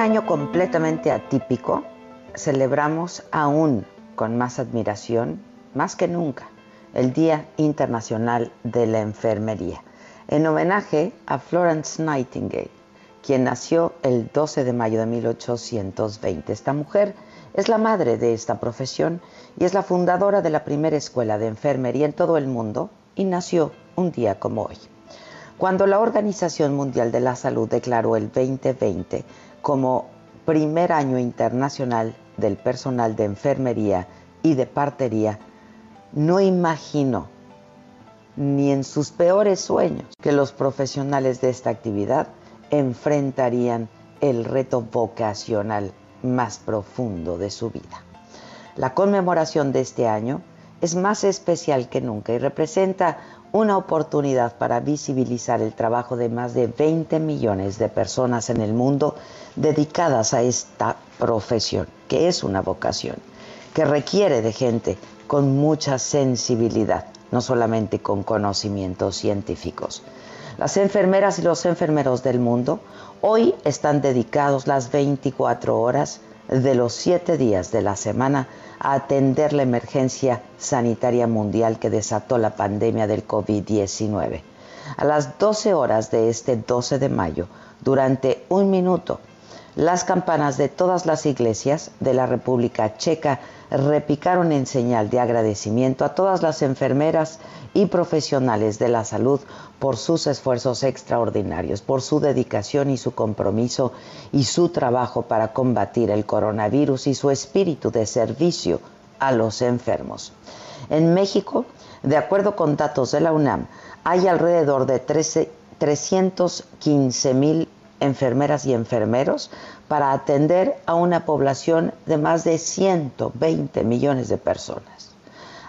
Año completamente atípico, celebramos aún con más admiración, más que nunca, el Día Internacional de la Enfermería, en homenaje a Florence Nightingale, quien nació el 12 de mayo de 1820. Esta mujer es la madre de esta profesión y es la fundadora de la primera escuela de enfermería en todo el mundo y nació un día como hoy. Cuando la Organización Mundial de la Salud declaró el 2020 como primer año internacional del personal de enfermería y de partería, no imagino ni en sus peores sueños que los profesionales de esta actividad enfrentarían el reto vocacional más profundo de su vida. La conmemoración de este año es más especial que nunca y representa una oportunidad para visibilizar el trabajo de más de 20 millones de personas en el mundo dedicadas a esta profesión, que es una vocación, que requiere de gente con mucha sensibilidad, no solamente con conocimientos científicos. Las enfermeras y los enfermeros del mundo hoy están dedicados las 24 horas de los 7 días de la semana a atender la emergencia sanitaria mundial que desató la pandemia del COVID-19. A las 12 horas de este 12 de mayo, durante un minuto, las campanas de todas las iglesias de la República Checa repicaron en señal de agradecimiento a todas las enfermeras y profesionales de la salud por sus esfuerzos extraordinarios, por su dedicación y su compromiso y su trabajo para combatir el coronavirus y su espíritu de servicio a los enfermos. En México, de acuerdo con datos de la UNAM, hay alrededor de 13, 315 mil enfermeras y enfermeros para atender a una población de más de 120 millones de personas.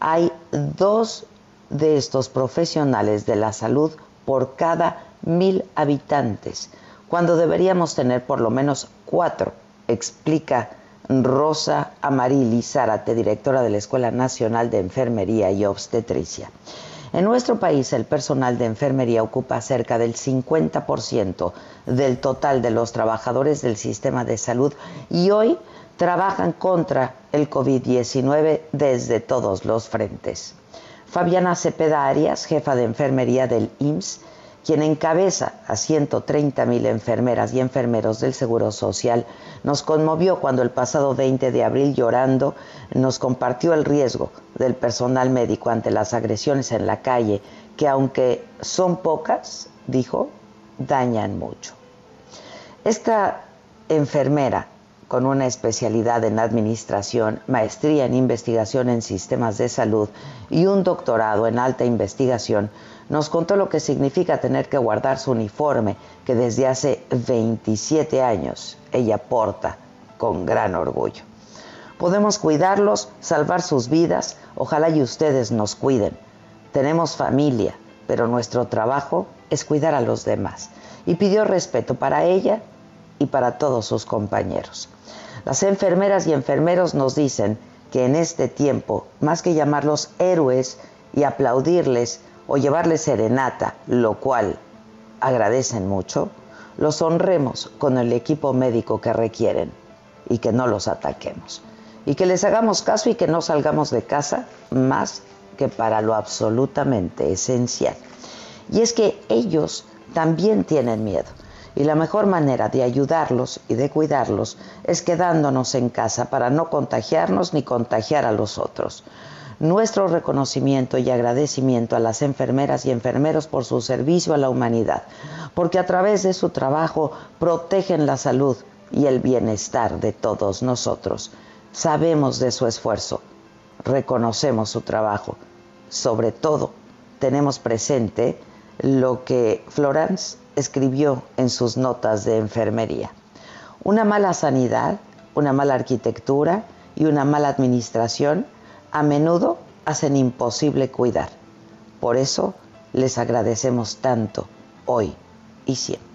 Hay dos de estos profesionales de la salud por cada mil habitantes, cuando deberíamos tener por lo menos cuatro, explica Rosa Amarili Zárate, directora de la Escuela Nacional de Enfermería y Obstetricia. En nuestro país el personal de enfermería ocupa cerca del 50% del total de los trabajadores del sistema de salud y hoy trabajan contra el COVID-19 desde todos los frentes. Fabiana Cepeda Arias, jefa de enfermería del IMSS, quien encabeza a 130 mil enfermeras y enfermeros del Seguro Social, nos conmovió cuando el pasado 20 de abril, llorando, nos compartió el riesgo del personal médico ante las agresiones en la calle, que aunque son pocas, dijo, dañan mucho. Esta enfermera con una especialidad en administración, maestría en investigación en sistemas de salud y un doctorado en alta investigación, nos contó lo que significa tener que guardar su uniforme que desde hace 27 años ella porta con gran orgullo. Podemos cuidarlos, salvar sus vidas, ojalá y ustedes nos cuiden. Tenemos familia, pero nuestro trabajo es cuidar a los demás. Y pidió respeto para ella y para todos sus compañeros. Las enfermeras y enfermeros nos dicen que en este tiempo, más que llamarlos héroes y aplaudirles, o llevarle serenata, lo cual agradecen mucho, los honremos con el equipo médico que requieren y que no los ataquemos. Y que les hagamos caso y que no salgamos de casa más que para lo absolutamente esencial. Y es que ellos también tienen miedo. Y la mejor manera de ayudarlos y de cuidarlos es quedándonos en casa para no contagiarnos ni contagiar a los otros. Nuestro reconocimiento y agradecimiento a las enfermeras y enfermeros por su servicio a la humanidad, porque a través de su trabajo protegen la salud y el bienestar de todos nosotros. Sabemos de su esfuerzo, reconocemos su trabajo, sobre todo tenemos presente lo que Florence escribió en sus notas de enfermería. Una mala sanidad, una mala arquitectura y una mala administración a menudo hacen imposible cuidar. Por eso les agradecemos tanto hoy y siempre.